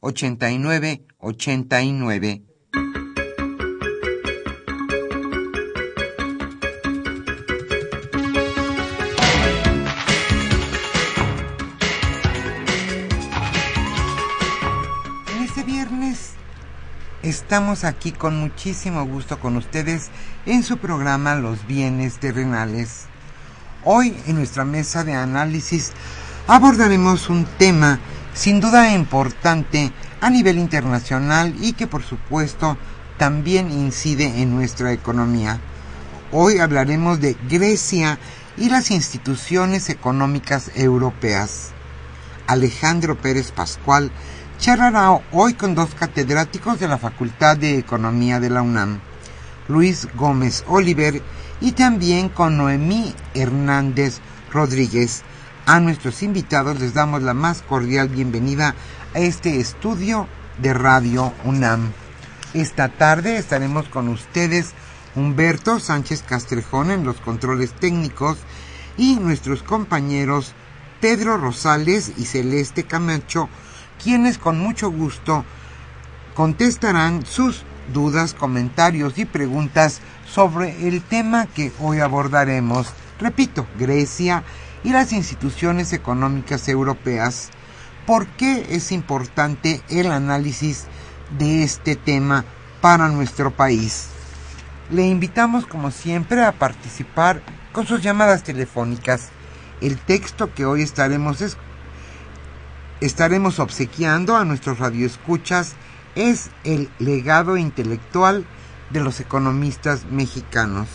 89 89. En este viernes estamos aquí con muchísimo gusto con ustedes en su programa Los bienes terrenales. Hoy en nuestra mesa de análisis abordaremos un tema sin duda importante a nivel internacional y que por supuesto también incide en nuestra economía. Hoy hablaremos de Grecia y las instituciones económicas europeas. Alejandro Pérez Pascual charlará hoy con dos catedráticos de la Facultad de Economía de la UNAM, Luis Gómez Oliver y también con Noemí Hernández Rodríguez, a nuestros invitados les damos la más cordial bienvenida a este estudio de Radio UNAM. Esta tarde estaremos con ustedes Humberto Sánchez Castrejón en los controles técnicos y nuestros compañeros Pedro Rosales y Celeste Camacho, quienes con mucho gusto contestarán sus dudas, comentarios y preguntas sobre el tema que hoy abordaremos. Repito, Grecia y las instituciones económicas europeas. ¿Por qué es importante el análisis de este tema para nuestro país? Le invitamos como siempre a participar con sus llamadas telefónicas. El texto que hoy estaremos, estaremos obsequiando a nuestros radioescuchas es el legado intelectual de los economistas mexicanos.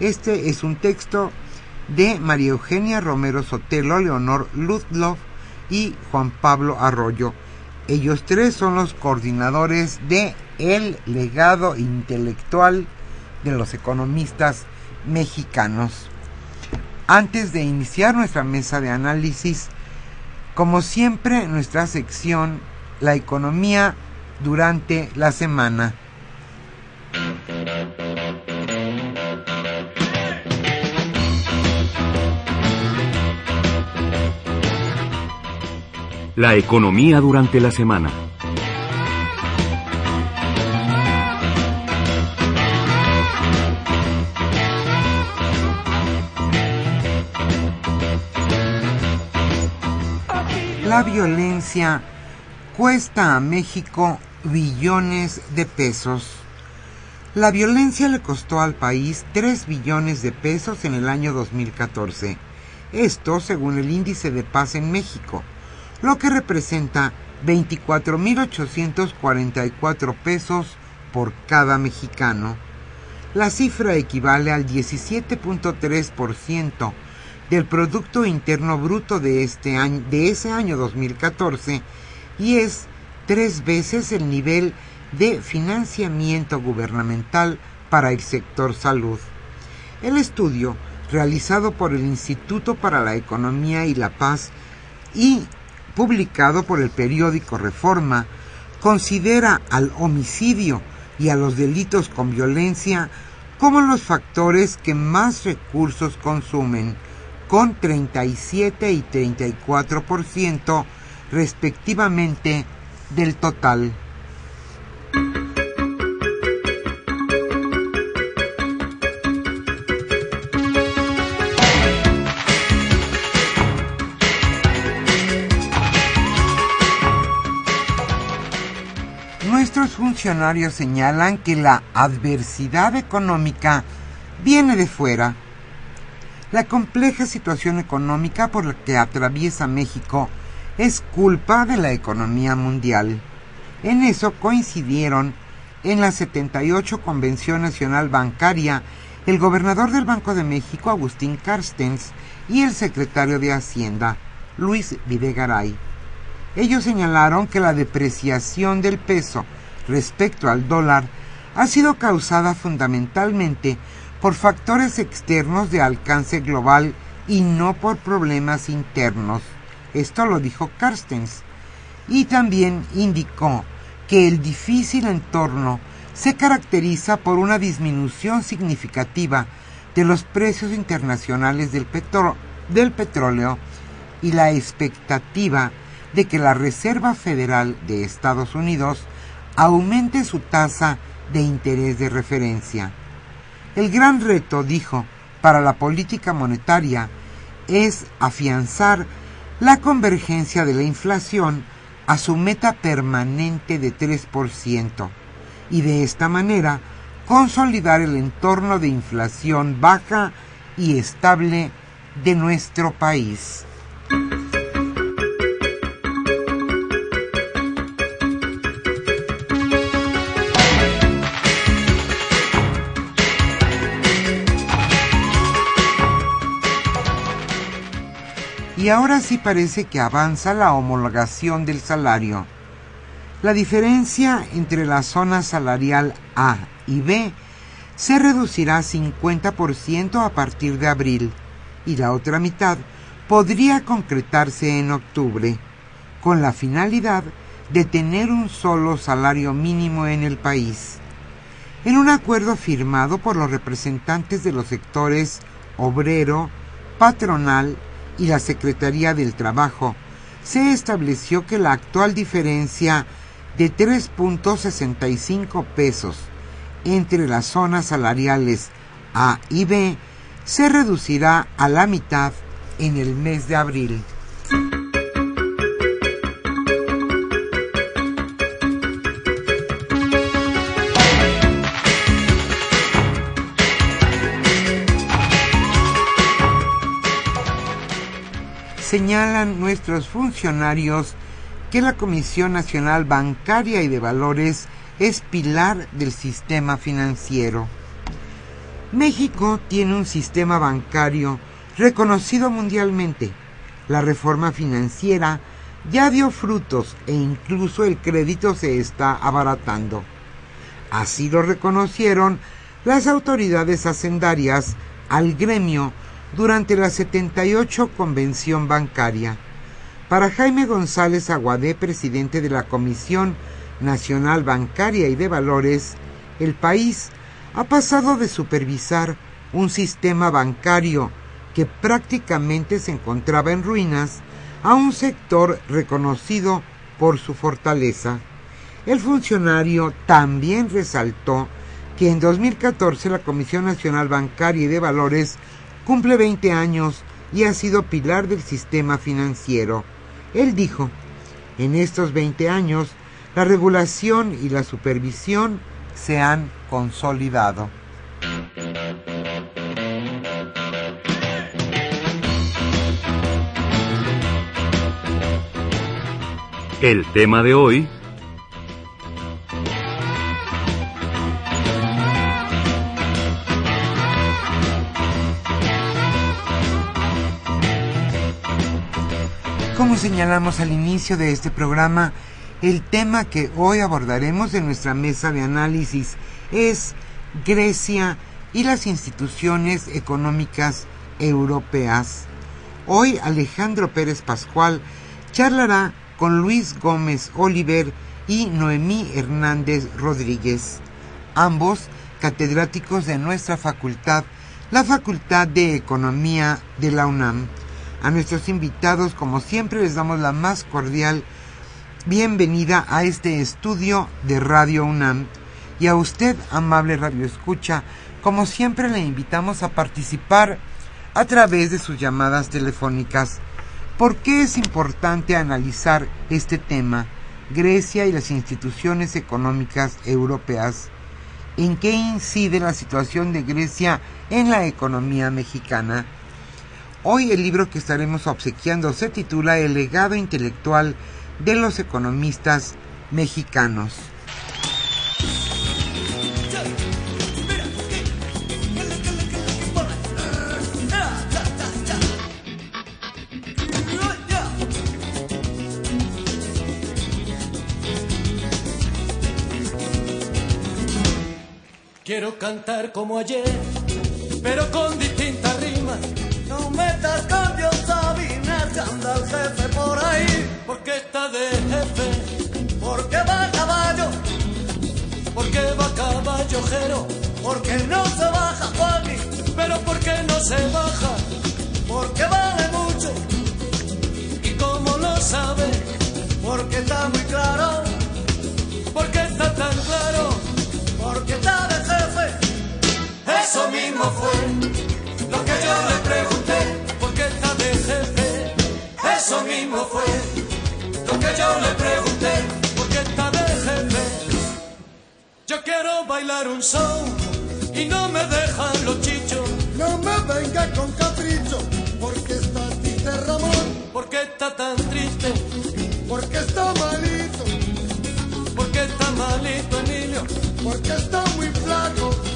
Este es un texto de María Eugenia Romero Sotelo, Leonor Ludlow y Juan Pablo Arroyo. Ellos tres son los coordinadores de el legado intelectual de los economistas mexicanos. Antes de iniciar nuestra mesa de análisis, como siempre, nuestra sección La economía durante la semana. La economía durante la semana. La violencia cuesta a México billones de pesos. La violencia le costó al país 3 billones de pesos en el año 2014. Esto según el índice de paz en México lo que representa 24.844 pesos por cada mexicano. La cifra equivale al 17.3% del Producto Interno Bruto de, este año, de ese año 2014 y es tres veces el nivel de financiamiento gubernamental para el sector salud. El estudio, realizado por el Instituto para la Economía y la Paz y publicado por el periódico Reforma, considera al homicidio y a los delitos con violencia como los factores que más recursos consumen, con 37 y 34% respectivamente del total. Funcionarios señalan que la adversidad económica viene de fuera. La compleja situación económica por la que atraviesa México es culpa de la economía mundial. En eso coincidieron en la 78 Convención Nacional Bancaria el gobernador del Banco de México, Agustín Carstens, y el secretario de Hacienda, Luis Videgaray. Ellos señalaron que la depreciación del peso respecto al dólar ha sido causada fundamentalmente por factores externos de alcance global y no por problemas internos. Esto lo dijo Carstens. Y también indicó que el difícil entorno se caracteriza por una disminución significativa de los precios internacionales del, del petróleo y la expectativa de que la Reserva Federal de Estados Unidos aumente su tasa de interés de referencia. El gran reto, dijo, para la política monetaria es afianzar la convergencia de la inflación a su meta permanente de 3% y de esta manera consolidar el entorno de inflación baja y estable de nuestro país. Y ahora sí parece que avanza la homologación del salario. La diferencia entre la zona salarial A y B se reducirá 50% a partir de abril y la otra mitad podría concretarse en octubre, con la finalidad de tener un solo salario mínimo en el país. En un acuerdo firmado por los representantes de los sectores obrero, patronal y la Secretaría del Trabajo, se estableció que la actual diferencia de 3.65 pesos entre las zonas salariales A y B se reducirá a la mitad en el mes de abril. Señalan nuestros funcionarios que la Comisión Nacional Bancaria y de Valores es pilar del sistema financiero. México tiene un sistema bancario reconocido mundialmente. La reforma financiera ya dio frutos e incluso el crédito se está abaratando. Así lo reconocieron las autoridades hacendarias al gremio durante la 78 Convención Bancaria. Para Jaime González Aguadé, presidente de la Comisión Nacional Bancaria y de Valores, el país ha pasado de supervisar un sistema bancario que prácticamente se encontraba en ruinas a un sector reconocido por su fortaleza. El funcionario también resaltó que en 2014 la Comisión Nacional Bancaria y de Valores cumple 20 años y ha sido pilar del sistema financiero. Él dijo, en estos 20 años, la regulación y la supervisión se han consolidado. El tema de hoy señalamos al inicio de este programa, el tema que hoy abordaremos en nuestra mesa de análisis es Grecia y las instituciones económicas europeas. Hoy Alejandro Pérez Pascual charlará con Luis Gómez Oliver y Noemí Hernández Rodríguez, ambos catedráticos de nuestra facultad, la Facultad de Economía de la UNAM. A nuestros invitados, como siempre, les damos la más cordial bienvenida a este estudio de Radio UNAM. Y a usted, amable Radio Escucha, como siempre le invitamos a participar a través de sus llamadas telefónicas. ¿Por qué es importante analizar este tema, Grecia y las instituciones económicas europeas? ¿En qué incide la situación de Grecia en la economía mexicana? Hoy el libro que estaremos obsequiando se titula El legado intelectual de los economistas mexicanos. Quiero cantar como ayer, pero con porque no se baja Juani, pero porque no se baja, porque vale mucho. Y como lo sabe, porque está muy claro, porque está tan claro, porque está de eso mismo fue lo que yo le pregunté, ¿por qué está de jefe? Eso mismo fue lo que yo le pregunté, quiero bailar un son y no me dejan los chichos. No me venga con capricho, porque está triste Ramón. ¿Por qué está tan triste? Porque está malito. ¿Por qué está malito Emilio? Porque está muy flaco.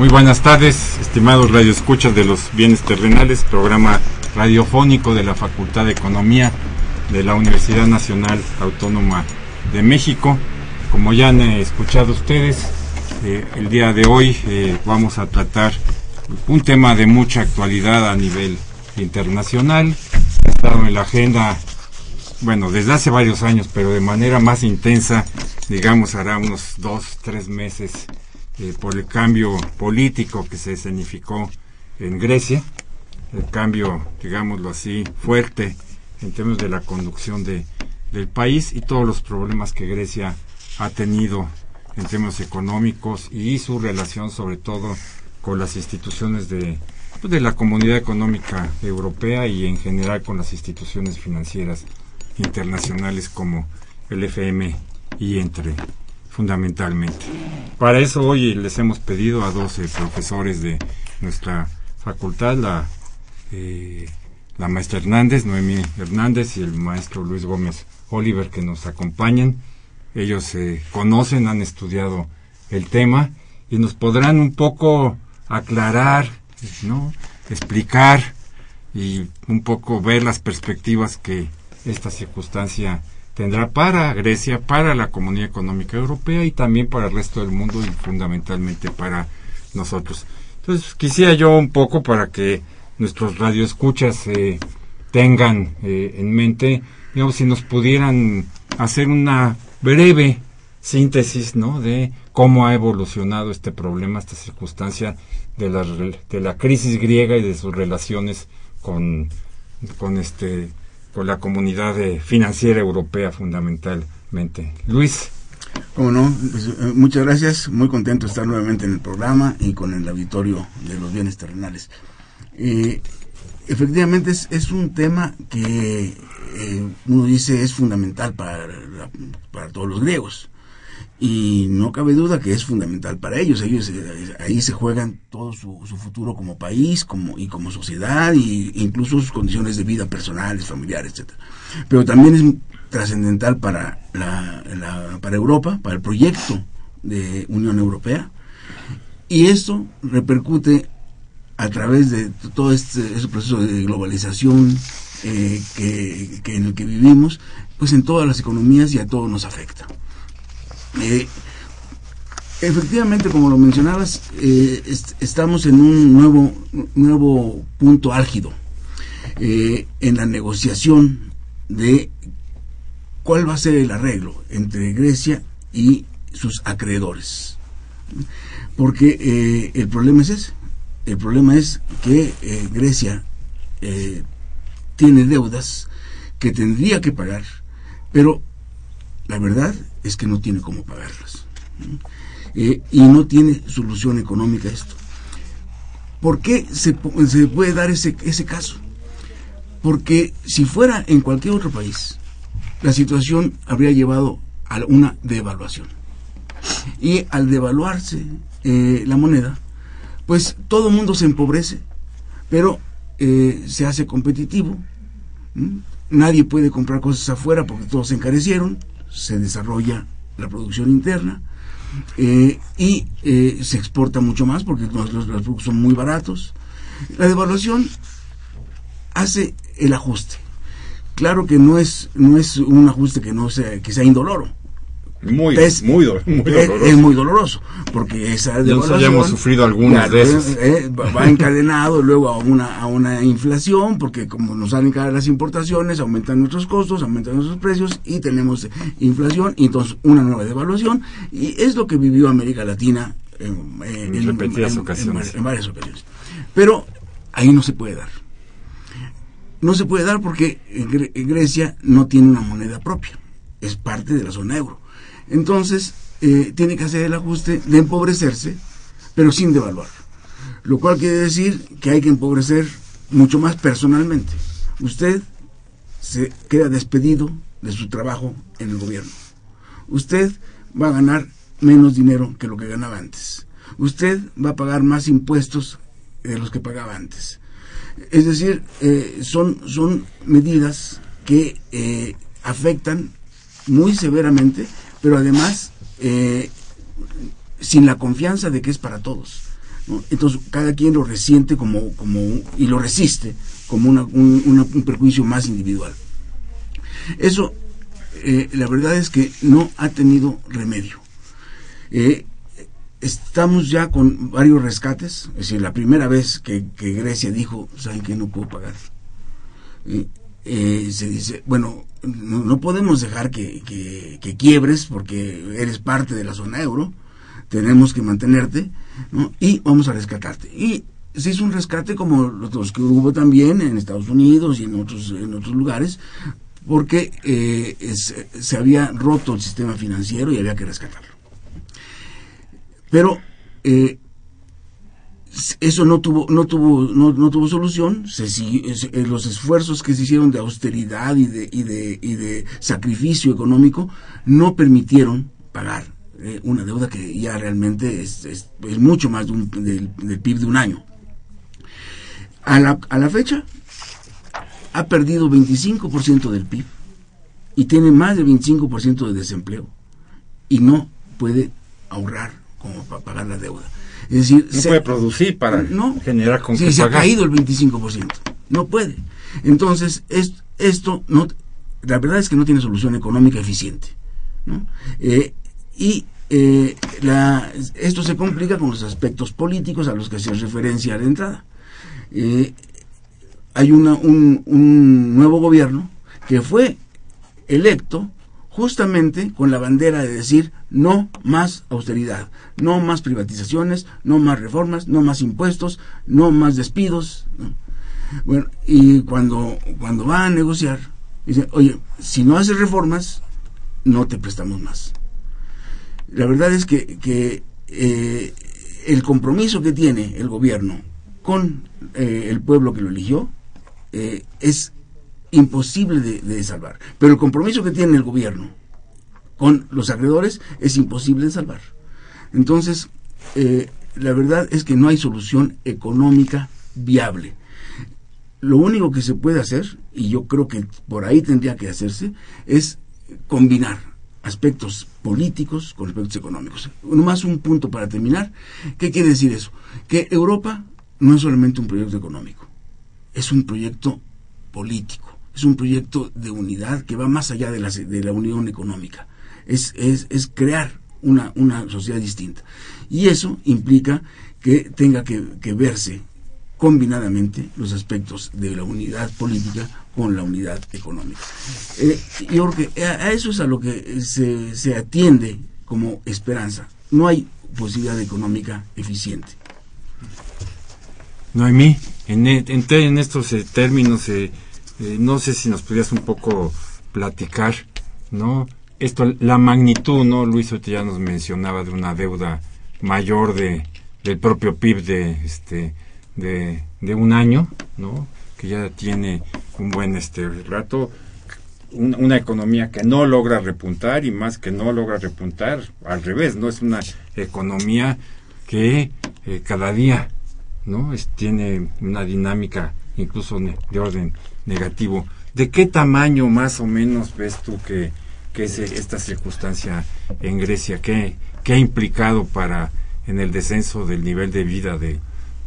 Muy buenas tardes, estimados radioescuchas de los bienes terrenales, programa radiofónico de la Facultad de Economía de la Universidad Nacional Autónoma de México. Como ya han escuchado ustedes, eh, el día de hoy eh, vamos a tratar un tema de mucha actualidad a nivel internacional. Ha estado en la agenda, bueno, desde hace varios años, pero de manera más intensa, digamos, hará unos dos, tres meses, por el cambio político que se escenificó en Grecia el cambio, digámoslo así, fuerte en términos de la conducción de, del país y todos los problemas que Grecia ha tenido en términos económicos y su relación sobre todo con las instituciones de, pues, de la comunidad económica europea y en general con las instituciones financieras internacionales como el FMI y entre fundamentalmente. Para eso hoy les hemos pedido a 12 profesores de nuestra facultad, la eh, la maestra Hernández, Noemí Hernández y el maestro Luis Gómez Oliver que nos acompañan. Ellos se conocen, han estudiado el tema y nos podrán un poco aclarar, ¿no? explicar y un poco ver las perspectivas que esta circunstancia tendrá para Grecia, para la Comunidad Económica Europea y también para el resto del mundo y fundamentalmente para nosotros. Entonces quisiera yo un poco para que nuestros radioescuchas eh, tengan eh, en mente, digamos, si nos pudieran hacer una breve síntesis, ¿no? De cómo ha evolucionado este problema, esta circunstancia de la, de la crisis griega y de sus relaciones con, con este con la comunidad eh, financiera europea fundamentalmente. Luis. Como no, pues, eh, muchas gracias, muy contento de estar nuevamente en el programa y con el auditorio de los bienes terrenales. efectivamente es, es un tema que eh, uno dice es fundamental para, para todos los griegos y no cabe duda que es fundamental para ellos. Ellos eh, ahí se juegan todo su, futuro como país, como y como sociedad, e incluso sus condiciones de vida personales, familiares, etcétera. Pero también es trascendental para la, para Europa, para el proyecto de Unión Europea, y esto repercute a través de todo este, proceso de globalización eh, que, en el que vivimos, pues en todas las economías y a todos nos afecta. Eh, efectivamente, como lo mencionabas, eh, estamos en un nuevo, nuevo punto álgido eh, en la negociación de cuál va a ser el arreglo entre Grecia y sus acreedores. Porque el problema es ese. El problema es que Grecia tiene deudas que tendría que pagar, pero la verdad es que no tiene cómo pagarlas. Eh, y no tiene solución económica esto. ¿Por qué se, puede dar ese, ese caso? Porque si fuera en cualquier otro país, la situación habría llevado a una devaluación. Y al devaluarse eh, la moneda, pues todo el mundo se empobrece, pero eh, se hace competitivo. Nadie puede comprar cosas afuera porque todos se encarecieron se desarrolla la producción interna eh, y eh, se exporta mucho más porque los, los, productos son muy baratos. La devaluación hace el ajuste. Claro que no es, no es un ajuste que no sea, que sea indoloro muy, es, muy, doloroso. Es, muy doloroso, porque esa ya hemos sufrido algunas de esas. Eh, va encadenado luego a una, a una inflación, porque como nos salen caras las importaciones, aumentan nuestros costos, aumentan nuestros precios y tenemos inflación y entonces una nueva devaluación. Y es lo que vivió América Latina en, en, repetidas ocasiones. en varias ocasiones. Pero ahí no se puede dar. No se puede dar porque Grecia no tiene una moneda propia, es parte de la zona euro entonces, eh, tiene que hacer el ajuste de empobrecerse, pero sin devaluar. Lo cual quiere decir que hay que empobrecer mucho más personalmente. Usted se queda despedido de su trabajo en el gobierno. Usted va a ganar menos dinero que lo que ganaba antes. Usted va a pagar más impuestos de los que pagaba antes. Es decir, eh, son, son medidas que eh, afectan muy severamente pero además eh, sin la confianza de que es para todos. Entonces cada quien lo resiente como, como y lo resiste como un, perjuicio más individual. Eso, eh, la verdad es que no ha tenido remedio. Eh, estamos ya con varios rescates, es decir, la primera vez que, Grecia dijo, ¿saben que no puedo pagar? Se dice, bueno, no, podemos dejar que, quiebres porque eres parte de la zona euro, tenemos que mantenerte y vamos a rescatarte. Y se hizo un rescate como los que hubo también en Estados Unidos y en otros, en otros lugares, porque eh, se había roto el sistema financiero y había que rescatarlo. Pero eh, eso no tuvo no tuvo no, tuvo solución se, eh, los esfuerzos que se hicieron de austeridad y de, y de, y de sacrificio económico no permitieron pagar eh, una deuda que ya realmente es, es, mucho más del, PIB de un año. A la, a la fecha ha perdido 25% del PIB y tiene más del 25% de desempleo y no puede ahorrar como para pagar la deuda es decir, no puede producir para generar con se ha caído el 25%. No puede. Entonces, esto no, la verdad es que no tiene solución económica eficiente. Eh, y eh, esto se complica con los aspectos políticos a los que se referencia a la entrada. Eh, hay una, un, un nuevo gobierno que fue electo justamente con la bandera de decir no más austeridad, no más privatizaciones, no más reformas, no más impuestos, no más despidos. Bueno, y cuando, cuando va a negociar, dice, oye, si no haces reformas, no te prestamos más. La verdad es que, que eh, el compromiso que tiene el gobierno con eh, el pueblo que lo eligió eh, es imposible de, salvar. Pero el compromiso que tiene el gobierno con los acreedores es imposible de salvar. Entonces, eh, la verdad es que no hay solución económica viable. Lo único que se puede hacer, y yo creo que por ahí tendría que hacerse, es combinar aspectos políticos con aspectos económicos. Más un punto para terminar. ¿Qué quiere decir eso? Que Europa no es solamente un proyecto económico, es un proyecto político, es un proyecto de unidad que va más allá de la, de la unión económica. Es, es, es crear una, una, sociedad distinta. Y eso implica que tenga que, verse combinadamente los aspectos de la unidad política con la unidad económica. Eh, yo creo que a, eso es a lo que se, se atiende como esperanza. No hay posibilidad económica eficiente. Noemí, en, e, en, en estos eh, términos, eh, eh, no sé si nos pudieras un poco platicar, ¿no? Esto, la magnitud, ¿no? Luis ya nos mencionaba de una deuda mayor de, del propio PIB de, este, de, de un año, ¿no? Que ya tiene un buen este rato, una economía que no logra repuntar y más que no logra repuntar, al revés, ¿no? Es una economía que cada día ¿no? Es, tiene una dinámica incluso de orden negativo. ¿De qué tamaño más o menos ves tú que, que es esta circunstancia en Grecia? ¿Qué, ¿Qué ha implicado para en el descenso del nivel de vida de,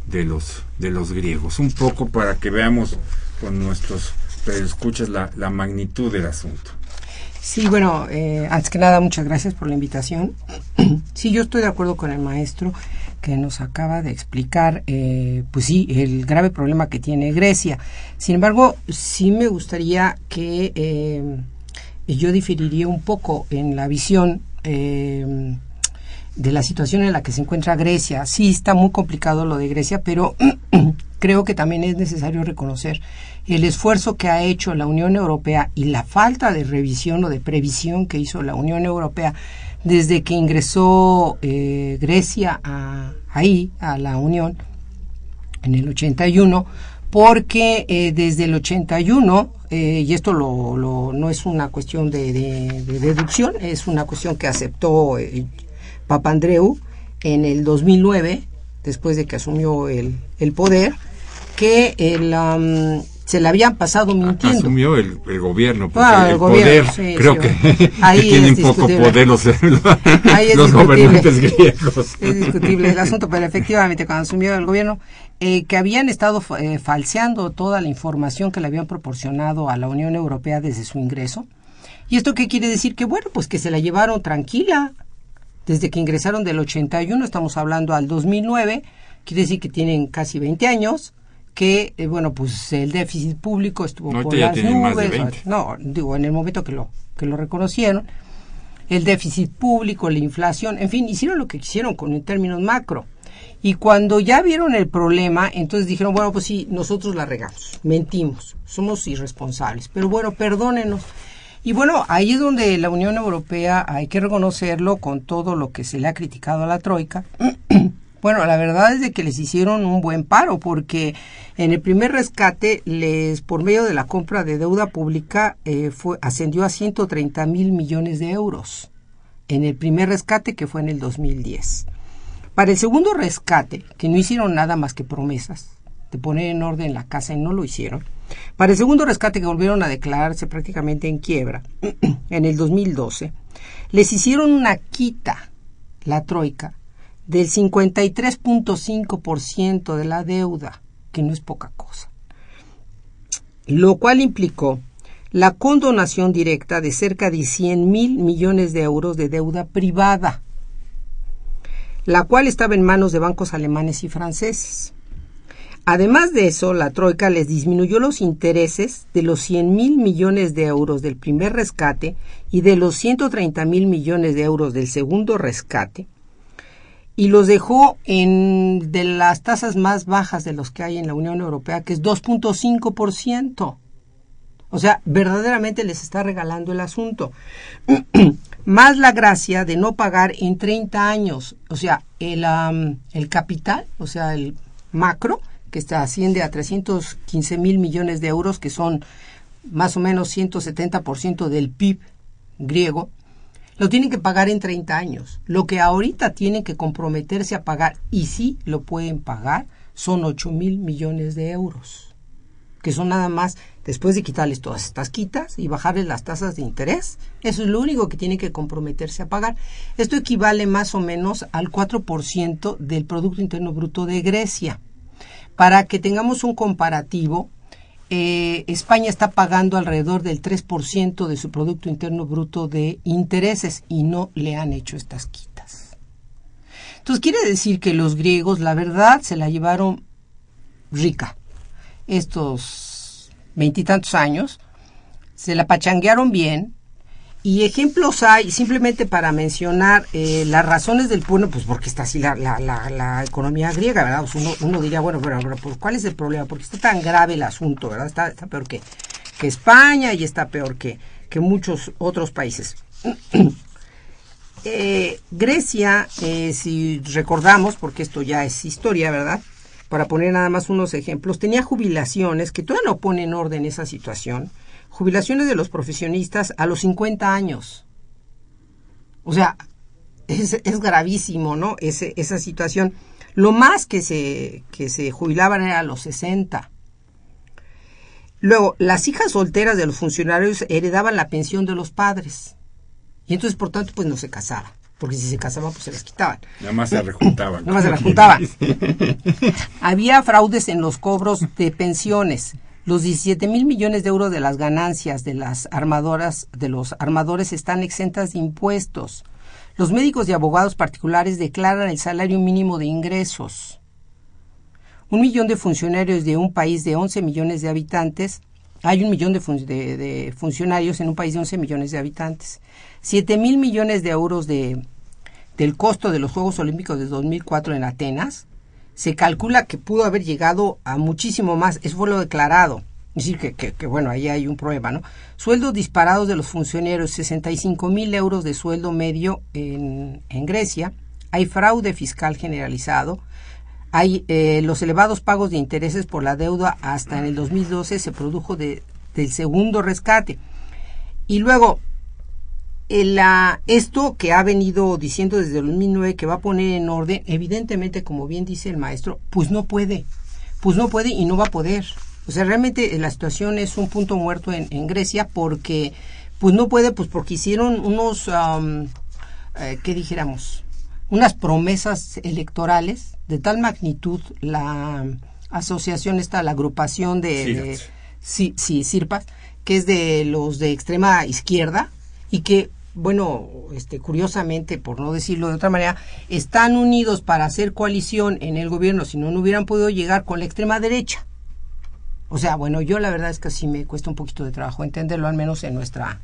de, los, de los griegos? Un poco para que veamos con nuestros escuchas la, la magnitud del asunto. Sí, bueno, eh, antes que nada, muchas gracias por la invitación. sí, yo estoy de acuerdo con el maestro que nos acaba de explicar, eh, pues sí, el grave problema que tiene Grecia. Sin embargo, sí me gustaría que eh, yo diferiría un poco en la visión eh, de la situación en la que se encuentra Grecia. Sí, está muy complicado lo de Grecia, pero creo que también es necesario reconocer el esfuerzo que ha hecho la Unión Europea y la falta de revisión o de previsión que hizo la Unión Europea desde que ingresó eh, Grecia a, ahí, a la Unión, en el 81, porque eh, desde el 81, eh, y esto lo, no es una cuestión de, deducción, es una cuestión que aceptó Papandreou en el 2009, después de que asumió el, el poder, que el, se le habían pasado mintiendo. Asumió el, gobierno, porque ah, el, poder, creo que, tienen poco poder los, los gobernantes griegos. Es discutible el asunto, pero efectivamente cuando asumió el gobierno, eh, que habían estado eh, falseando toda la información que le habían proporcionado a la Unión Europea desde su ingreso. ¿Y esto qué quiere decir? Que bueno, pues que se la llevaron tranquila. Desde que ingresaron del 81, estamos hablando al 2009, quiere decir que tienen casi 20 años que, eh, bueno, pues el déficit público estuvo por las nubes. No, digo, en el momento que lo, que lo reconocieron, el déficit público, la inflación, en fin, hicieron lo que quisieron con en términos macro. Y cuando ya vieron el problema, entonces dijeron, bueno, pues sí, nosotros la regamos, mentimos, somos irresponsables, pero bueno, perdónenos. Y bueno, ahí es donde la Unión Europea, hay que reconocerlo con todo lo que se le ha criticado a la Troika, Bueno, la verdad es de que les hicieron un buen paro porque en el primer rescate les por medio de la compra de deuda pública eh, fue ascendió a 130 mil millones de euros en el primer rescate que fue en el 2010. Para el segundo rescate, que no hicieron nada más que promesas de poner en orden la casa y no lo hicieron, para el segundo rescate que volvieron a declararse prácticamente en quiebra en el 2012, les hicieron una quita, la troika, del 53.5% de la deuda, que no es poca cosa. Lo cual implicó la condonación directa de cerca de 100 mil millones de euros de deuda privada, la cual estaba en manos de bancos alemanes y franceses. Además de eso, la Troika les disminuyó los intereses de los 100 mil millones de euros del primer rescate y de los 130 mil millones de euros del segundo rescate, y los dejó en de las tasas más bajas de los que hay en la Unión Europea, que es 2.5%. O sea, verdaderamente les está regalando el asunto. más la gracia de no pagar en 30 años, o sea, el, el capital, o sea, el macro, que está, asciende a 315 mil millones de euros, que son más o menos 170% del PIB griego, lo tienen que pagar en 30 años. Lo que ahorita tienen que comprometerse a pagar, y sí lo pueden pagar, son 8 mil millones de euros, que son nada más, después de quitarles todas estas quitas y bajarles las tasas de interés, eso es lo único que tienen que comprometerse a pagar. Esto equivale más o menos al 4% del Producto Interno Bruto de Grecia. Para que tengamos un comparativo, eh, España está pagando alrededor del 3% de su Producto Interno Bruto de intereses y no le han hecho estas quitas. Entonces quiere decir que los griegos, la verdad, se la llevaron rica. Estos veintitantos años, se la pachanguearon bien, y ejemplos hay, simplemente para mencionar eh, las razones del bueno, pues porque está así la, la, la, economía griega, ¿verdad? Pues uno, uno, diría, bueno, pero, pues, ¿cuál es el problema? Porque está tan grave el asunto, ¿verdad? Está, está peor que, que España y está peor que, que muchos otros países. eh, Grecia, eh, si recordamos, porque esto ya es historia, ¿verdad? Para poner nada más unos ejemplos, tenía jubilaciones que todavía no ponen orden esa situación jubilaciones de los profesionistas a los 50 años. O sea, es, gravísimo, ¿no? Ese, esa situación. Lo más que se, que se jubilaban era a los 60. Luego, las hijas solteras de los funcionarios heredaban la pensión de los padres. Y entonces, por tanto, pues no se casaban. Porque si se casaban, pues se las quitaban. Nada más se rejuntaban. Nada más se rejuntaban. Había fraudes en los cobros de pensiones. Los 17 mil millones de euros de las ganancias de las armadoras, de los armadores están exentas de impuestos. Los médicos y abogados particulares declaran el salario mínimo de ingresos. Un millón de funcionarios de un país de 11 millones de habitantes. Hay un millón de, funcionarios en un país de 11 millones de habitantes. 7 mil millones de euros de, del costo de los Juegos Olímpicos de 2004 en Atenas se calcula que pudo haber llegado a muchísimo más. Eso fue lo declarado. Es decir, que, que, bueno, ahí hay un problema, ¿no? Sueldos disparados de los funcionarios, 65 mil euros de sueldo medio en, en Grecia. Hay fraude fiscal generalizado. Hay eh, los elevados pagos de intereses por la deuda hasta en el 2012 se produjo de, del segundo rescate. Y luego, esto que ha venido diciendo desde el 2009 que va a poner en orden, evidentemente, como bien dice el maestro, pues no puede, pues no puede y no va a poder. O sea, realmente la situación es un punto muerto en, Grecia porque, pues no puede, pues porque hicieron unos, eh, ¿qué dijéramos? Unas promesas electorales de tal magnitud la asociación esta, la agrupación de, sí, sí, Sirpas, que es de los de extrema izquierda, y que bueno, este, curiosamente, por no decirlo de otra manera, están unidos para hacer coalición en el gobierno, si no, no hubieran podido llegar con la extrema derecha. O sea, bueno, yo la verdad es que sí me cuesta un poquito de trabajo entenderlo, al menos en nuestra,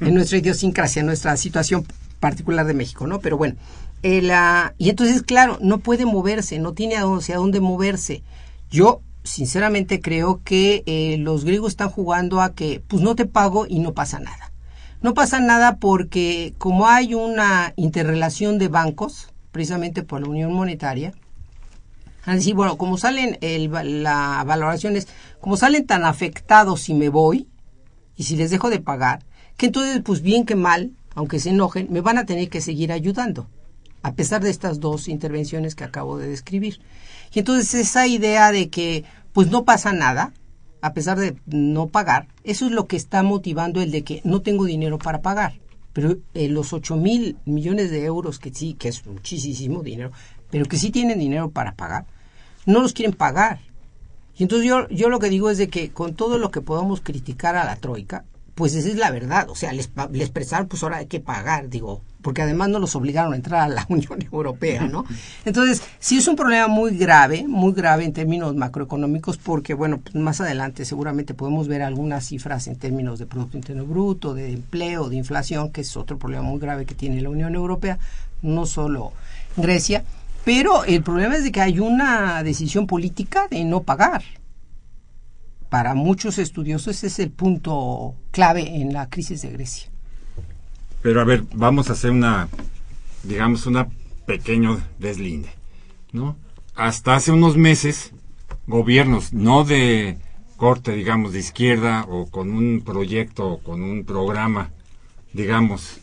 en nuestra idiosincrasia, en nuestra situación particular de México, ¿no? Pero bueno, el, y entonces, claro, no puede moverse, no tiene hacia dónde moverse. Yo, sinceramente, creo que eh, los griegos están jugando a que, pues no te pago y no pasa nada. No pasa nada porque como hay una interrelación de bancos, precisamente por la Unión Monetaria, así bueno, como salen, el, la valoración es, como salen tan afectados si me voy y si les dejo de pagar, que entonces, pues bien que mal, aunque se enojen, me van a tener que seguir ayudando, a pesar de estas dos intervenciones que acabo de describir. Y entonces esa idea de que, pues no pasa nada, a pesar de no pagar, eso es lo que está motivando el de que no tengo dinero para pagar. Pero eh, los 8 mil millones de euros, que sí, que es muchísimo dinero, pero que sí tienen dinero para pagar, no los quieren pagar. Y entonces yo, yo lo que digo es de que con todo lo que podamos criticar a la Troika, pues esa es la verdad. O sea, les, les prestaron, pues ahora hay que pagar, digo, porque además no los obligaron a entrar a la Unión Europea, ¿no? Entonces, sí es un problema muy grave, muy grave en términos macroeconómicos, porque, bueno, pues más adelante seguramente podemos ver algunas cifras en términos de Producto Interno Bruto, de empleo, de inflación, que es otro problema muy grave que tiene la Unión Europea, no solo Grecia, pero el problema es de que hay una decisión política de no pagar para muchos estudiosos es el punto clave en la crisis de Grecia. Pero a ver, vamos a hacer una, digamos, una pequeño deslinde, ¿no? Hasta hace unos meses, gobiernos no de corte, digamos, de izquierda o con un proyecto o con un programa, digamos,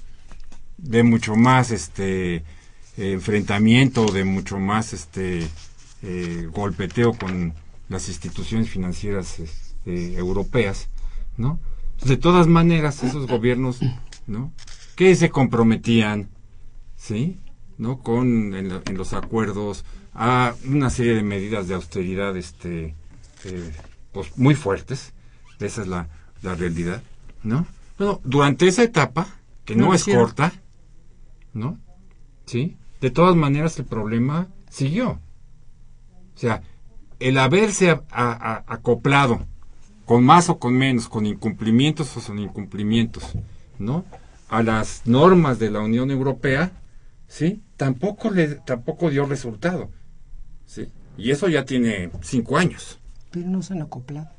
de mucho más este enfrentamiento, de mucho más este eh, golpeteo con las instituciones financieras este, europeas, ¿no? De todas maneras, esos gobiernos, ¿no? Que se comprometían, ¿sí? ¿No? Con, en, los acuerdos, a una serie de medidas de austeridad, este, eh, pues muy fuertes, esa es la, la realidad, ¿no? Bueno, durante esa etapa, que no, es corta, ¿no? ¿Sí? De todas maneras, el problema siguió. O sea, el haberse acoplado con más o con menos, con incumplimientos o sin incumplimientos, ¿no? A las normas de la Unión Europea, ¿sí? Tampoco le, tampoco dio resultado, ¿sí? Y eso ya tiene cinco años. Pero no se han acoplado.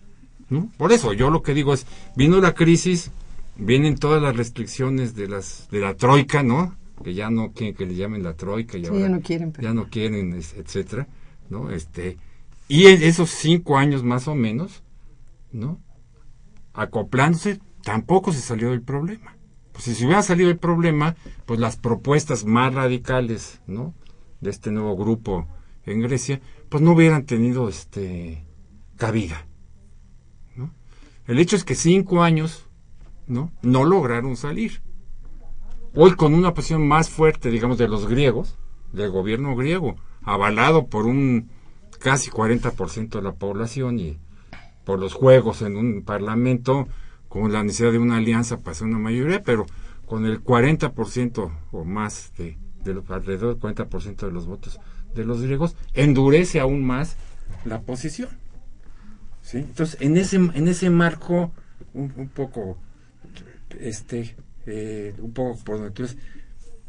¿no? Por eso, yo lo que digo es, vino la crisis, vienen todas las restricciones de las de la troika, ¿no? Que ya no quieren que le llamen la troika, ya no quieren, ya no quieren, etcétera, ¿no? Este, y en esos cinco años más o menos, ¿no? Acoplándose, tampoco se salió del problema. Pues si se hubiera salido del problema, pues las propuestas más radicales, ¿no? De este nuevo grupo en Grecia, pues no hubieran tenido este cabida. ¿no? El hecho es que cinco años, ¿no? No lograron salir. Hoy con una posición más fuerte, digamos, de los griegos, del gobierno griego, avalado por un casi 40% de la población y por los juegos en un parlamento con la necesidad de una alianza para hacer una mayoría, pero con el 40% o más de, de alrededor del 40% de los votos de los griegos, endurece aún más la posición. Entonces, en ese, en ese marco, un, poco, este, eh, un poco por donde tú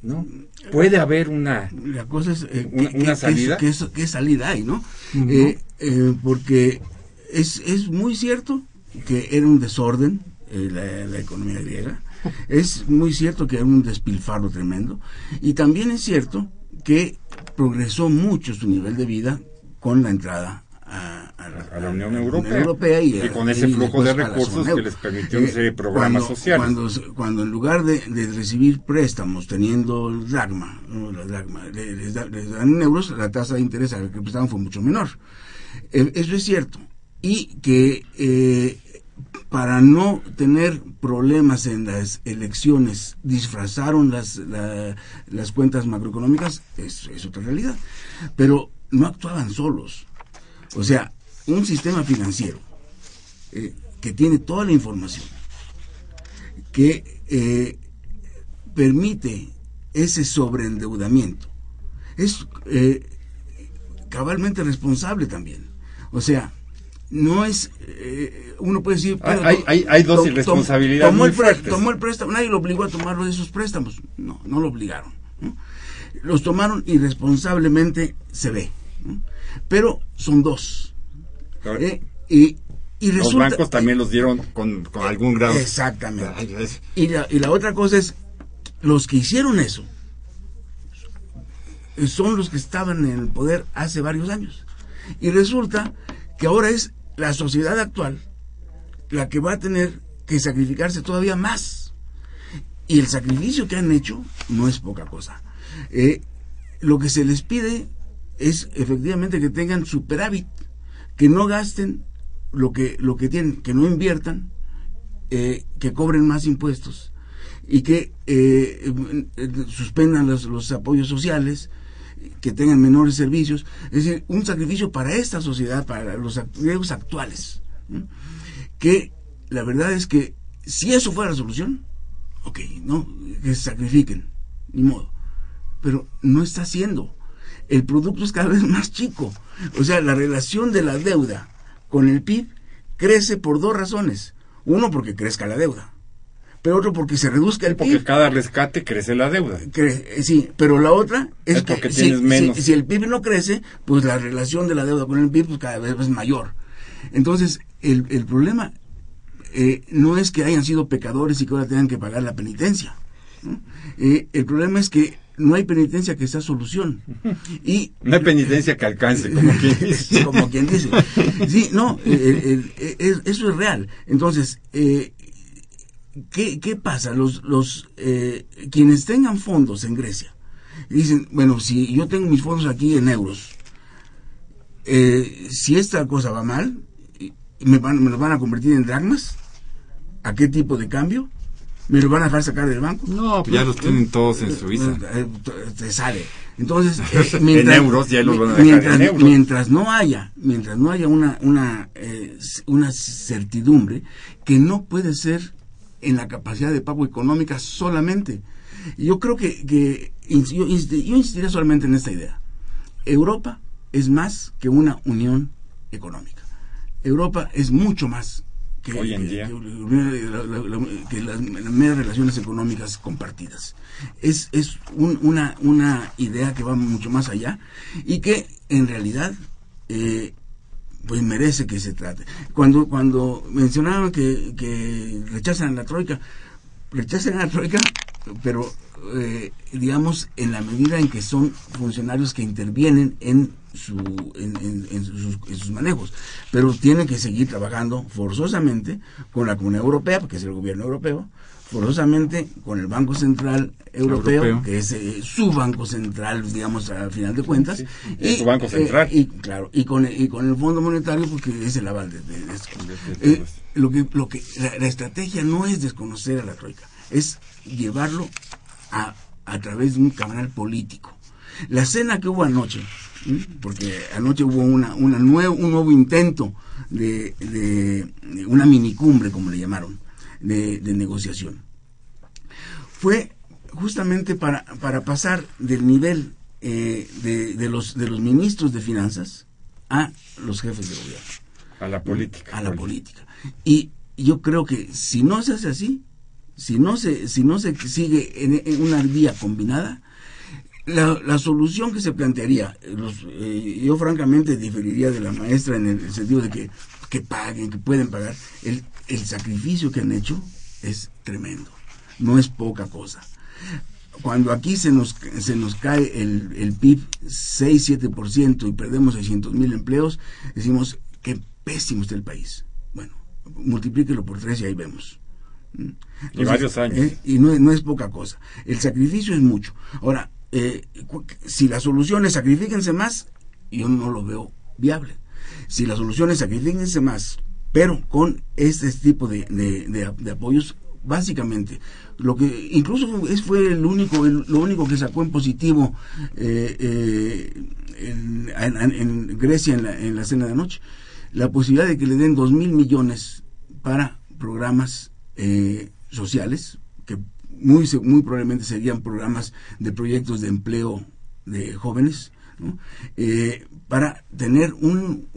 ¿no? Puede haber una... La cosa es eh, una, salida. ¿Qué, salida hay, no? Eh, eh, porque es, es muy cierto que era un desorden la, economía griega, es muy cierto que era un despilfarro tremendo, y también es cierto que progresó mucho su nivel de vida con la entrada a, la Unión Europea, y, con ese flujo de recursos que les permitió eh, programas sociales. Cuando, cuando en lugar de, recibir préstamos teniendo el dragma, les, dan euros, la tasa de interés a la que prestaban fue mucho menor. Eh, eso es cierto. Y que eh, para no tener problemas en las elecciones, disfrazaron las, las cuentas macroeconómicas, es, es otra realidad. Pero no actuaban solos. O sea, un sistema financiero eh, que tiene toda la información, que eh, permite ese sobreendeudamiento, es eh, cabalmente responsable también. O sea, no es uno puede decir hay, hay, hay, dos irresponsabilidades tomó, el tomó el préstamo nadie lo obligó a tomar de esos préstamos. No no lo obligaron los tomaron irresponsablemente se ve pero son dos eh, y, y los bancos también los dieron con, algún grado. Exactamente. y, la, y la otra cosa es, los que hicieron eso son los que estaban en el poder hace varios años. Y resulta que ahora es la sociedad actual la que va a tener que sacrificarse todavía más. Y el sacrificio que han hecho no es poca cosa. Eh, lo que se les pide es efectivamente que tengan superávit que no gasten lo que, lo que tienen, que no inviertan, eh, que cobren más impuestos y que eh, suspendan los, los, apoyos sociales, que tengan menores servicios. Es decir, un sacrificio para esta sociedad, para los griegos actuales. Que la verdad es que si eso fuera la solución, ok, no, que se sacrifiquen, ni modo. Pero no está haciendo el producto es cada vez más chico. O sea, la relación de la deuda con el PIB crece por dos razones. Uno, porque crezca la deuda. Pero otro, porque se reduzca el PIB. Porque cada rescate crece la deuda. Eh, sí, pero la otra es, que si, el PIB no crece, pues la relación de la deuda con el PIB pues cada vez es mayor. Entonces, el, el problema eh, no es que hayan sido pecadores y que ahora tengan que pagar la penitencia. Eh, el problema es que no hay penitencia que sea solución. Y no hay penitencia que alcance, como quien dice. como quien dice. Sí, no, eso es real. Entonces, eh, ¿qué, ¿qué, pasa? Los, los eh, quienes tengan fondos en Grecia dicen, bueno, si yo tengo mis fondos aquí en euros, eh, si esta cosa va mal, ¿me, van, ¿me los van a convertir en dracmas? ¿A qué tipo de cambio? ¿Me lo van a dejar sacar del banco? No, pues ya los tienen todos en Suiza. Eh, te sale. Entonces, eh, mientras, en euros ya los van a dejar mientras, en euros. mientras no haya, mientras no haya una una eh, una certidumbre que no puede ser en la capacidad de pago económica solamente. Yo creo que, que yo, yo insistiría solamente en esta idea. Europa es más que una unión económica. Europa es mucho más que, Hoy en día. que, las meras relaciones económicas compartidas. Es, es un, una, una idea que va mucho más allá y que en realidad eh, pues merece que se trate. Cuando, cuando mencionaban que, que rechazan la Troika, rechazan la Troika, pero eh, digamos en la medida en que son funcionarios que intervienen en su, en, en, sus, en, sus, manejos. Pero tienen que seguir trabajando forzosamente con la Comunidad Europea, porque es el gobierno europeo, forzosamente con el Banco Central Europeo, Europeo. que es eh, su banco central, digamos, al final de cuentas. Sí, sí. Y, su banco central. Eh, y claro, y con, y con el Fondo Monetario, porque es el aval de, de, de eh, lo que, lo que la, la, estrategia no es desconocer a la Troika, es llevarlo a, a través de un canal político. La cena que hubo anoche, porque anoche hubo una, una nuevo, un nuevo intento de, de, de una minicumbre, como le llamaron, de, de, negociación. Fue justamente para, para pasar del nivel eh, de, de, los, de los ministros de finanzas a los jefes de gobierno. A la política. A la política. Y yo creo que si no se hace así, si no se, si no se sigue en, una vía combinada, la, la, solución que se plantearía, eh, yo francamente diferiría de la maestra en el sentido de que, que paguen, que pueden pagar. El, el sacrificio que han hecho es tremendo, no es poca cosa. Cuando aquí se nos, se nos cae el, el PIB 6-7% y perdemos 600 mil empleos, decimos que pésimo está el país. Bueno, multiplíquelo por tres y ahí vemos. Entonces, y varios años. Eh, y no, no es poca cosa. El sacrificio es mucho. Ahora, eh, si la solución es sacrifíquense más, yo no lo veo viable. Si la solución es sacrifíquense más, pero con este tipo de, de, de, de apoyos, básicamente, lo que incluso es, fue el único, el, lo único que sacó en positivo eh, eh, en, en, en, Grecia en la, en la cena de anoche, la posibilidad de que le den dos mil millones para programas eh, sociales que muy, muy probablemente serían programas de proyectos de empleo de jóvenes, eh, para tener un,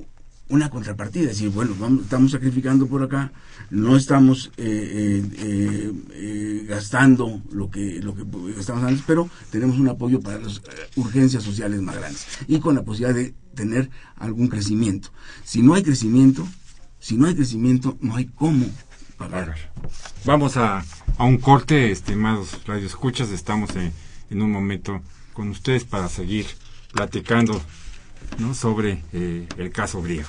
una contrapartida, es decir, bueno, vamos, estamos sacrificando por acá, no estamos eh, eh, gastando lo que, lo que gastamos antes, pero tenemos un apoyo para las urgencias sociales más grandes y con la posibilidad de tener algún crecimiento. Si no hay crecimiento, si no hay crecimiento, no hay cómo pagar. Vamos a, a un corte, estimados radioescuchas, estamos en, en, un momento con ustedes para seguir platicando ¿no? sobre eh, el caso griego.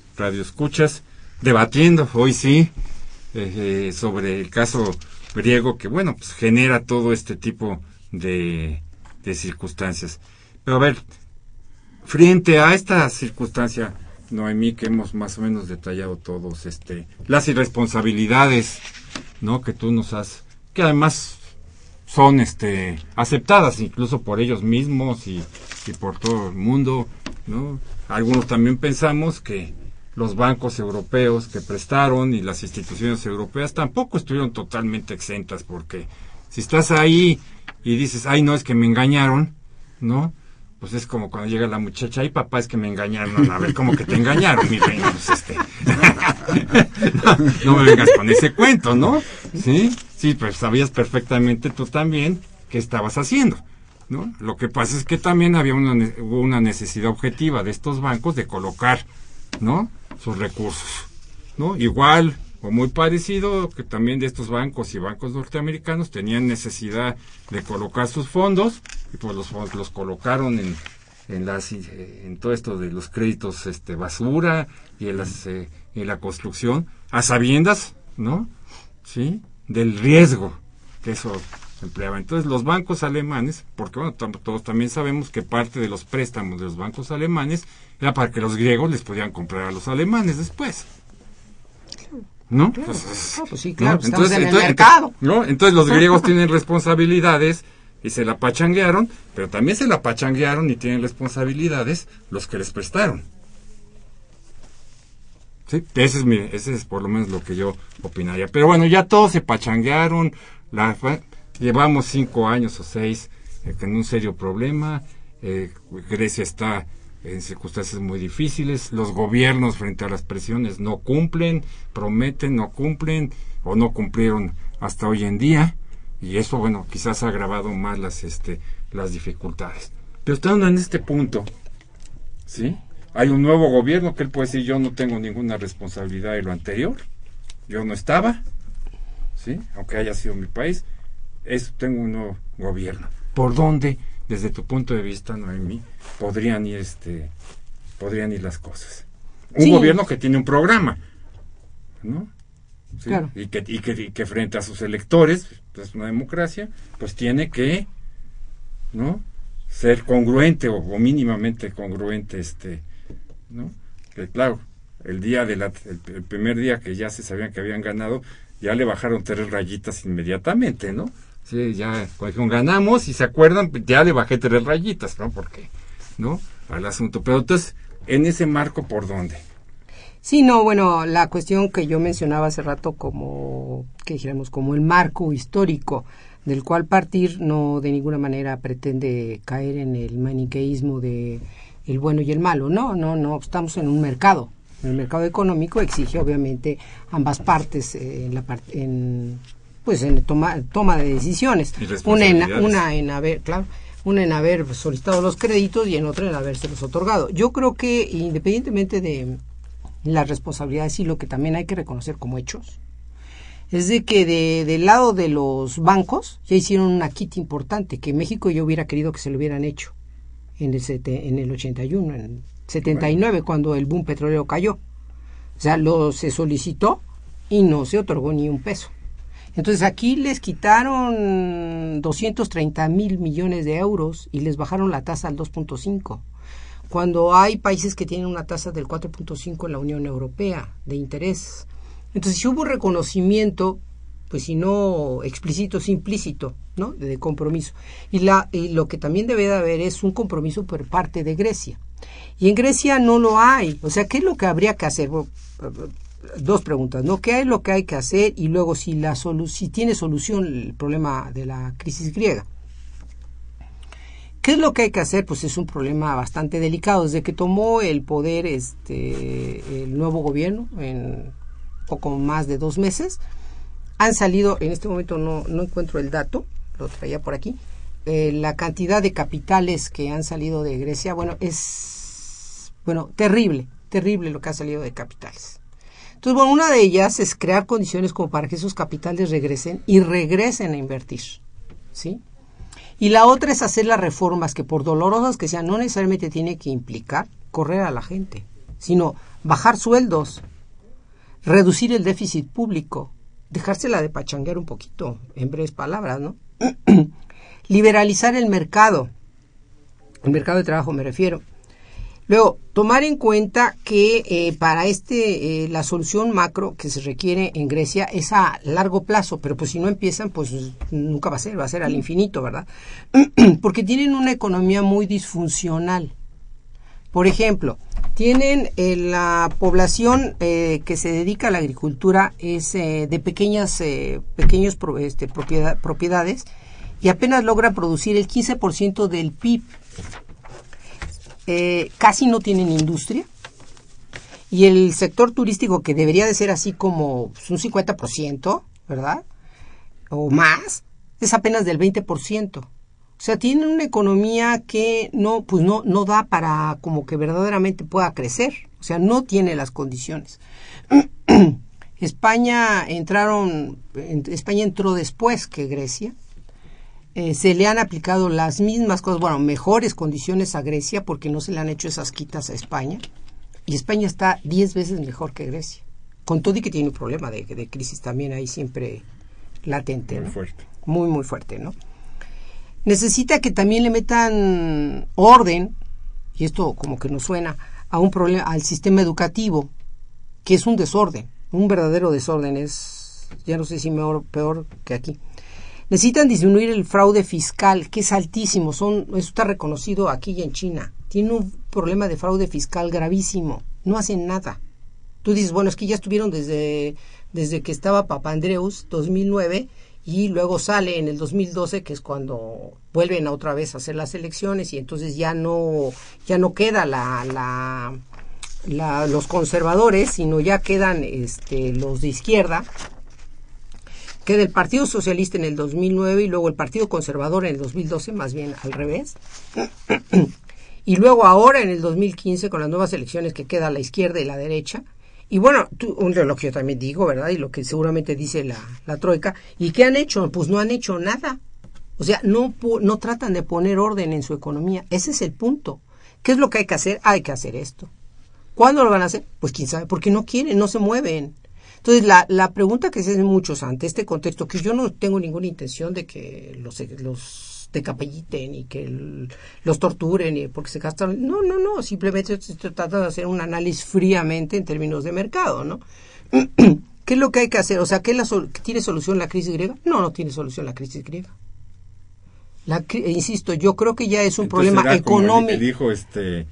radioescuchas, debatiendo hoy sí eh, eh, sobre el caso griego que, bueno, pues genera todo este tipo de, de circunstancias. Pero a ver, frente a esta circunstancia, Noemí, que hemos más o menos detallado todos, este, las irresponsabilidades, ¿no? Que tú nos has, que además son, este, aceptadas incluso por ellos mismos y, y por todo el mundo, ¿no? Algunos también pensamos que los bancos europeos que prestaron y las instituciones europeas tampoco estuvieron totalmente exentas porque si estás ahí y dices, ay, no, es que me engañaron, ¿no? Pues es como cuando llega la muchacha, ay, papá, es que me engañaron. A ver, ¿cómo que te engañaron, mi reina? Pues este... no, me vengas con ese cuento, ¿no? Sí, sí, pues sabías perfectamente tú también qué estabas haciendo. ¿no? Lo que pasa es que también había una, una necesidad objetiva de estos bancos de colocar, ¿no? Sus recursos, ¿no? Igual o muy parecido que también de estos bancos y bancos norteamericanos tenían necesidad de colocar sus fondos y pues los los colocaron en en las eh, en todo esto de los créditos este basura y en las eh, en la construcción a sabiendas, ¿no? ¿Sí? Del riesgo que eso empleaba. Entonces los bancos alemanes, porque bueno, todos también sabemos que parte de los préstamos de los bancos alemanes era para que los griegos les podían comprar a los alemanes después. ¿No? Pues, Ah, pues sí, claro, estamos en el entonces- mercado. ¿no? Entonces los griegos tienen responsabilidades y se la pachanguearon, pero también se la pachanguearon y tienen responsabilidades los que les prestaron. Sí, ese es, mi, ese es por lo menos lo que yo opinaría. Pero bueno, ya todos se pachanguearon, la, llevamos cinco años o seis eh, con un serio problema, eh, Grecia está en circunstancias muy difíciles, los gobiernos frente a las presiones no cumplen, prometen, no cumplen o no cumplieron hasta hoy en día y eso bueno quizás ha agravado más las este las dificultades. Pero estando en este punto, ¿sí? Hay un nuevo gobierno que él puede decir yo no tengo ninguna responsabilidad de lo anterior, yo no estaba, ¿sí? Aunque haya sido mi país, es, tengo un nuevo gobierno. ¿Por dónde, desde tu punto de vista, Noemí, podrían ir este, podrían ir las cosas? Un Sí. gobierno que tiene un programa, ¿no? ¿Sí? Claro. Y, que, y, que, y que frente a sus electores, pues es una democracia, pues tiene que, ¿no? Ser congruente o, o mínimamente congruente, este, ¿no? Que claro, el día de la, el, el primer día que ya se sabían que habían ganado, ya le bajaron tres rayitas inmediatamente, ¿no? Sí, ya cuando ganamos, y se acuerdan, pues, ya le bajé tres rayitas, ¿no? Porque, ¿no? Al asunto. Pero entonces, en ese marco, ¿por dónde? Sí, no, bueno, la cuestión que yo mencionaba hace rato como, que dijéramos, como el marco histórico del cual partir no de ninguna manera pretende caer en el maniqueísmo de el bueno y el malo, no, no, no, estamos en un mercado. El mercado económico exige obviamente ambas partes eh, en la par- en pues en toma, toma de decisiones. Una en, una en haber, claro, una en haber solicitado los créditos y en otra en habérselos otorgado. Yo creo que independientemente de las responsabilidades y lo que también hay que reconocer como hechos, es de que de, del lado de los bancos ya hicieron una quita importante que México yo hubiera querido que se lo hubieran hecho en el, sete- en el 81, en el 79, cuando el boom petrolero cayó. O sea, lo se solicitó y no se otorgó ni un peso. Entonces aquí les quitaron 230 mil millones de euros y les bajaron la tasa al 2.5 cuando hay países que tienen una tasa del 4.5 en la Unión Europea de interés. Entonces, si hubo reconocimiento, pues si no explícito, es implícito, ¿no? De, compromiso. Y, la, y lo que también debe de haber es un compromiso por parte de Grecia. Y en Grecia no lo hay. O sea, ¿qué es lo que habría que hacer? Dos preguntas, ¿no? ¿Qué es lo que hay que hacer? Y luego, si, la si tiene solución el problema de la crisis griega. ¿Qué es lo que hay que hacer? Pues es un problema bastante delicado. Desde que tomó el poder este el nuevo gobierno en poco más de dos meses, han salido, en este momento no, no encuentro el dato, lo traía por aquí, eh, la cantidad de capitales que han salido de Grecia, bueno, es, bueno, terrible, terrible lo que ha salido de capitales. Entonces, bueno, una de ellas es crear condiciones como para que esos capitales regresen y regresen a invertir, ¿sí? Y la otra es hacer las reformas que por dolorosas que sean, no necesariamente tiene que implicar correr a la gente, sino bajar sueldos, reducir el déficit público, dejársela de pachanguear un poquito, en breves palabras, ¿no? Liberalizar el mercado, el mercado de trabajo me refiero. Luego, tomar en cuenta que eh, para este eh, la solución macro que se requiere en Grecia es a largo plazo, pero pues si no empiezan, pues nunca va a ser, va a ser al infinito, ¿verdad? Porque tienen una economía muy disfuncional. Por ejemplo, tienen eh, la población eh, que se dedica a la agricultura es eh, de pequeñas pequeños pro- este, propiedad- propiedades y apenas logra producir el 15% del PIB. Eh, casi no tienen industria y el sector turístico que debería de ser así como pues, un 50%, ¿verdad? O más, es apenas del 20%. O sea, tienen una economía que no, pues no, no da para como que verdaderamente pueda crecer. O sea, no tiene las condiciones. España entraron, en- España entró después que Grecia. Eh, se le han aplicado las mismas cosas, bueno, mejores condiciones a Grecia porque no se le han hecho esas quitas a España. Y España está 10 veces mejor que Grecia. Con todo y que tiene un problema de, de crisis también ahí siempre latente. Muy ¿no? fuerte. Muy, muy fuerte, ¿no? necesita que también le metan orden, y esto como que nos suena, a un problema, al sistema educativo, que es un desorden, un verdadero desorden, es, ya no sé si mejor, peor que aquí. Necesitan disminuir el fraude fiscal, que es altísimo, son, eso está reconocido aquí y en China. Tiene un problema de fraude fiscal gravísimo, no hacen nada. Tú dices, bueno, es que ya estuvieron desde, desde que estaba Papandreus, 2009, y luego sale en el 2012 que es cuando vuelven a otra vez a hacer las elecciones y entonces ya no ya no queda la, la, la los conservadores sino ya quedan este los de izquierda queda el Partido Socialista en el 2009 y luego el Partido Conservador en el 2012 más bien al revés y luego ahora en el 2015 con las nuevas elecciones que queda la izquierda y la derecha y bueno, tú, un reloj que yo también digo, ¿verdad? Y lo que seguramente dice la, la Troika. ¿Y qué han hecho? Pues no han hecho nada. O sea, no, no tratan de poner orden en su economía. Ese es el punto. ¿Qué es lo que hay que hacer? Hay que hacer esto. ¿Cuándo lo van a hacer? Pues quién sabe, porque no quieren, no se mueven. Entonces, la, la pregunta que se hacen muchos ante este contexto, que yo no tengo ninguna intención de que los, los decapelliten y que el, los torturen y porque se gastan. No, no, no. Simplemente se trata de hacer un análisis fríamente en términos de mercado, ¿no? ¿Qué es lo que hay que hacer? O sea, ¿qué la sol ¿tiene solución la crisis griega? No, no tiene solución la crisis griega. La, insisto, yo creo que ya es un Entonces problema económico. Dijo este.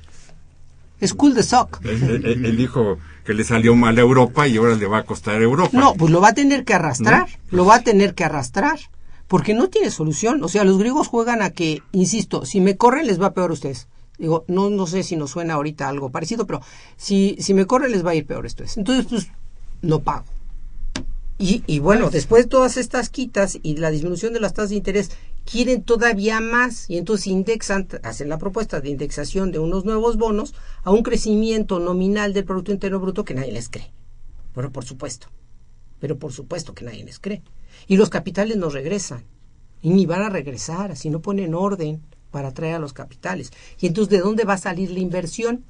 Es cool de sock. Él, él, él, dijo que le salió mal a Europa y ahora le va a costar a Europa. No, pues lo va a tener que arrastrar. ¿No? Lo va a tener que arrastrar porque no tiene solución. O sea, los griegos juegan a que, insisto, si me corren les va peor a ustedes. Digo, no, no sé si nos suena ahorita algo parecido, pero si, si me corren les va a ir peor a ustedes. Entonces, pues, no pago. Y, y bueno, después de todas estas quitas y la disminución de las tasas de interés, quieren todavía más y entonces indexan, hacen la propuesta de indexación de unos nuevos bonos a un crecimiento nominal del Producto Interno Bruto que nadie les cree. Pero por supuesto. pero por supuesto que nadie les cree. Y los capitales no regresan, y ni van a regresar si no ponen orden para atraer a los capitales. Y entonces, ¿de dónde va a salir la inversión?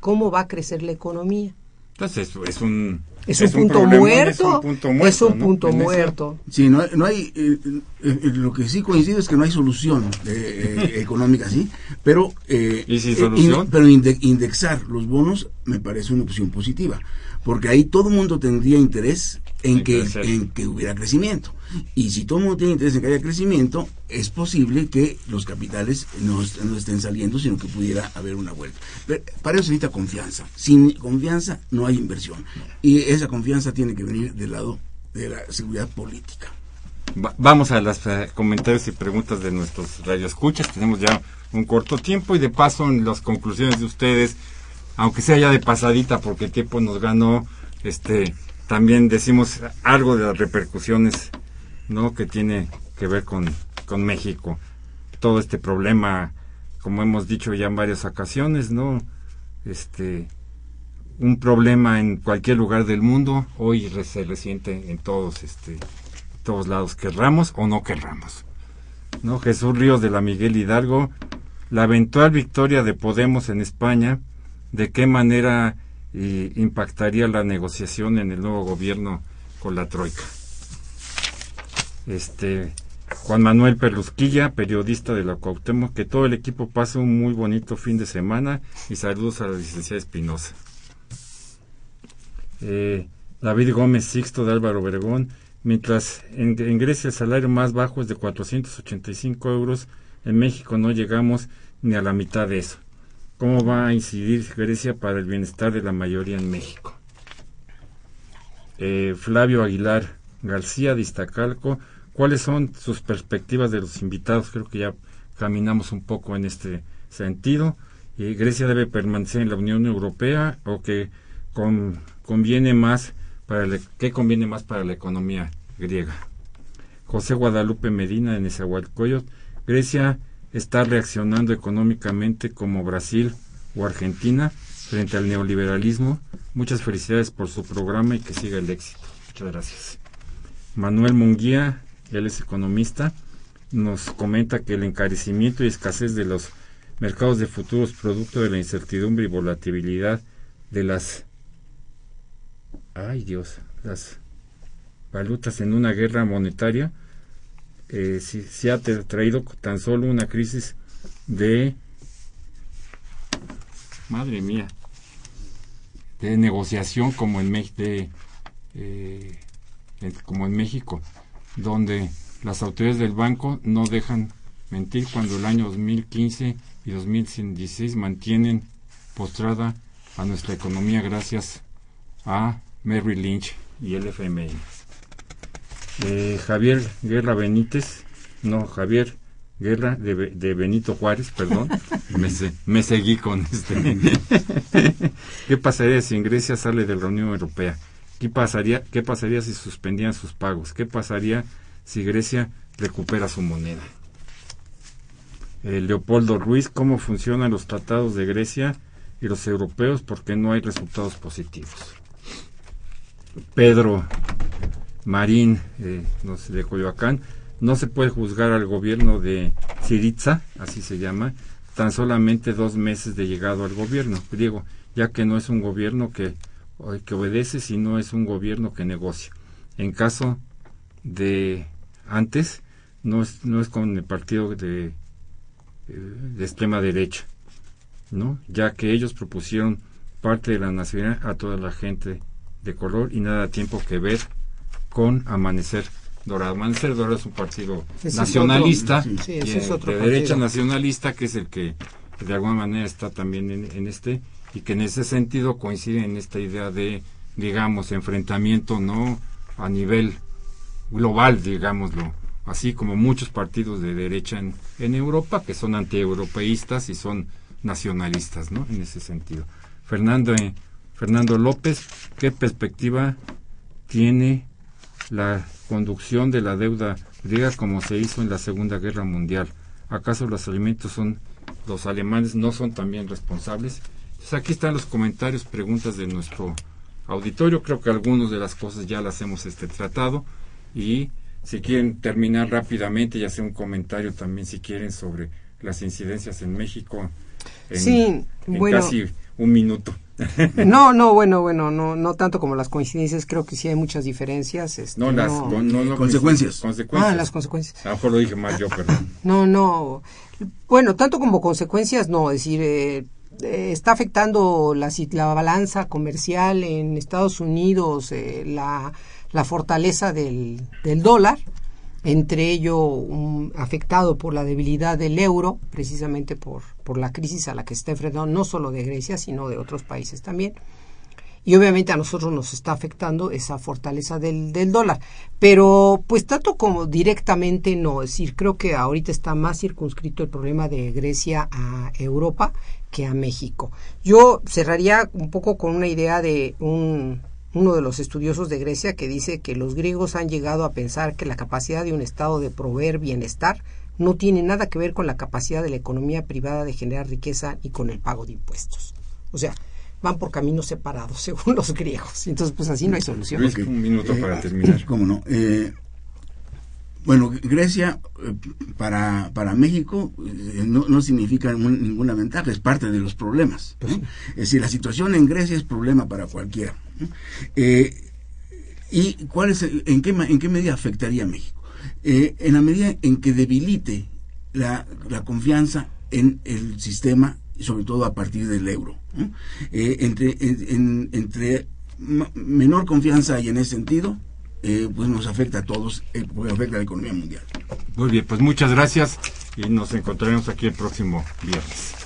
¿Cómo va a crecer la economía? Entonces, es un... Es, un, punto muerto, Es un punto muerto. es un ¿no? punto En eso- muerto. Sí, no, no hay, eh, eh, lo que sí coincido es que no hay solución eh, eh, económica, sí, pero... eh, ¿Y sin solución? in- pero inde- indexar los bonos me parece una opción positiva, porque ahí todo el mundo tendría interés en En que, crecer. en que hubiera crecimiento. Y si todo el mundo tiene interés en que haya crecimiento, es posible que los capitales no, no estén saliendo, sino que pudiera haber una vuelta. Pero para eso se necesita confianza. Sin confianza no hay inversión. Y esa confianza tiene que venir del lado de la seguridad política. Va- vamos a los comentarios y preguntas de nuestros radioescuchas. Tenemos ya un corto tiempo y de paso en las conclusiones de ustedes, aunque sea ya de pasadita porque el tiempo nos ganó, este, también decimos algo de las repercusiones, ¿no? Que tiene que ver con, con México. Todo este problema, como hemos dicho ya en varias ocasiones, ¿no? Este, un problema en cualquier lugar del mundo, hoy se resiente en todos, este, todos lados, querramos o no querramos. ¿No? Jesús Ríos de la Miguel Hidalgo, la eventual victoria de Podemos en España, ¿de qué manera eh, impactaría la negociación en el nuevo gobierno con la Troika? Este, Juan Manuel Perlusquilla, periodista de la Cuauhtémoc, que todo el equipo pase un muy bonito fin de semana y saludos a la licenciada Espinosa. Eh, David Gómez Sixto de Álvaro Obregón, mientras en, en Grecia el salario más bajo es de 485 euros, en México no llegamos ni a la mitad de eso. ¿Cómo va a incidir Grecia para el bienestar de la mayoría en México? Eh, Flavio Aguilar García de Iztacalco, ¿cuáles son sus perspectivas de los invitados? Creo que ya caminamos un poco en este sentido. Eh, ¿Grecia debe permanecer en la Unión Europea o que con- conviene más para la- qué conviene más para la economía griega? José Guadalupe Medina de Nezahualcóyotl, Grecia está reaccionando económicamente como Brasil o Argentina frente al neoliberalismo. Muchas felicidades por su programa y que siga el éxito. Muchas gracias. Manuel Munguía, él es economista, nos comenta que el encarecimiento y escasez de los mercados de futuros producto de la incertidumbre y volatilidad de las ay Dios, las valutas en una guerra monetaria eh, si, si ha tra- traído tan solo una crisis de madre mía de negociación como en México como en México donde las autoridades del banco no dejan mentir cuando el año 2015 y 2016 mantienen postrada a nuestra economía gracias a Merrill Lynch y el FMI. Eh, Javier Guerra Benítez, no, Javier Guerra de, Be- de Benito Juárez, perdón, me, se- me seguí con este. ¿Qué pasaría si Grecia sale de la Unión Europea? ¿Qué pasaría, ¿Qué pasaría si suspendían sus pagos? ¿Qué pasaría si Grecia recupera su moneda? Eh, Leopoldo Ruiz, ¿cómo funcionan los tratados de Grecia y los europeos? Porque no hay resultados positivos. Pedro Marín, eh, no sé, de Coyoacán, no se puede juzgar al gobierno de Siriza, así se llama, tan solamente dos meses de llegado al gobierno griego, ya que no es un gobierno que, o- que obedece, sino es un gobierno que negocia. En caso de antes, no es, no es con el partido de, eh, de extrema derecha, ¿no? ya que ellos propusieron parte de la nacionalidad a toda la gente de color y nada tiempo que ver con Amanecer Dorado. Amanecer Dorado es un partido es nacionalista, otro- sí, y, es eh, otro de partido. derecha nacionalista, que es el que de alguna manera está también en, en este, y que en ese sentido coincide en esta idea de, digamos, enfrentamiento no a nivel global, digámoslo, así como muchos partidos de derecha en, en Europa que son antieuropeístas y son nacionalistas, ¿no? En ese sentido. Fernando, eh, Fernando López, ¿qué perspectiva tiene la conducción de la deuda griega como se hizo en la Segunda Guerra Mundial? ¿Acaso los alimentos son los alemanes no son también responsables? Entonces aquí están los comentarios, preguntas de nuestro auditorio. Creo que algunas de las cosas ya las hemos este, tratado y si quieren terminar rápidamente y hacer un comentario también si quieren sobre las incidencias en México en, Sí, en bueno. casi un minuto. No, no, bueno, bueno, no, no tanto como las coincidencias, creo que sí hay muchas diferencias. este, No, las no- con- no, no, Consecuencias. consecuencias. Ah, las consecuencias. A lo mejor lo dije mal yo, perdón. No, no. Bueno, tanto como consecuencias, no. Es decir, eh, eh, está afectando la, la balanza comercial en Estados Unidos, eh, la, la fortaleza del, del dólar, entre ello afectado por la debilidad del euro, precisamente por, por la crisis a la que está enfrentando no solo de Grecia, sino de otros países también y obviamente a nosotros nos está afectando esa fortaleza del, del dólar. Pero pues tanto como directamente no, es decir, creo que ahorita está más circunscrito el problema de Grecia a Europa que a México. Yo cerraría un poco con una idea de un, uno de los estudiosos de Grecia que dice que los griegos han llegado a pensar que la capacidad de un Estado de proveer bienestar no tiene nada que ver con la capacidad de la economía privada de generar riqueza y con el pago de impuestos. O sea, van por caminos separados, según los griegos. Entonces, pues así no hay solución. Luis, un minuto para terminar. ¿Cómo no? Eh, bueno, Grecia eh, para, para México eh, no, no significa un- ninguna ventaja, es parte de los problemas. ¿no? Es decir, la situación en Grecia es problema para cualquiera. Eh, ¿Y cuál es en, qué, en qué medida afectaría a México? Eh, en la medida en que debilite la, confianza en el sistema, sobre todo a partir del euro. Eh, entre, menor confianza hay en ese sentido, eh, pues nos afecta a todos, eh, porque afecta a la economía mundial. Muy bien, pues muchas gracias y nos encontraremos aquí el próximo viernes.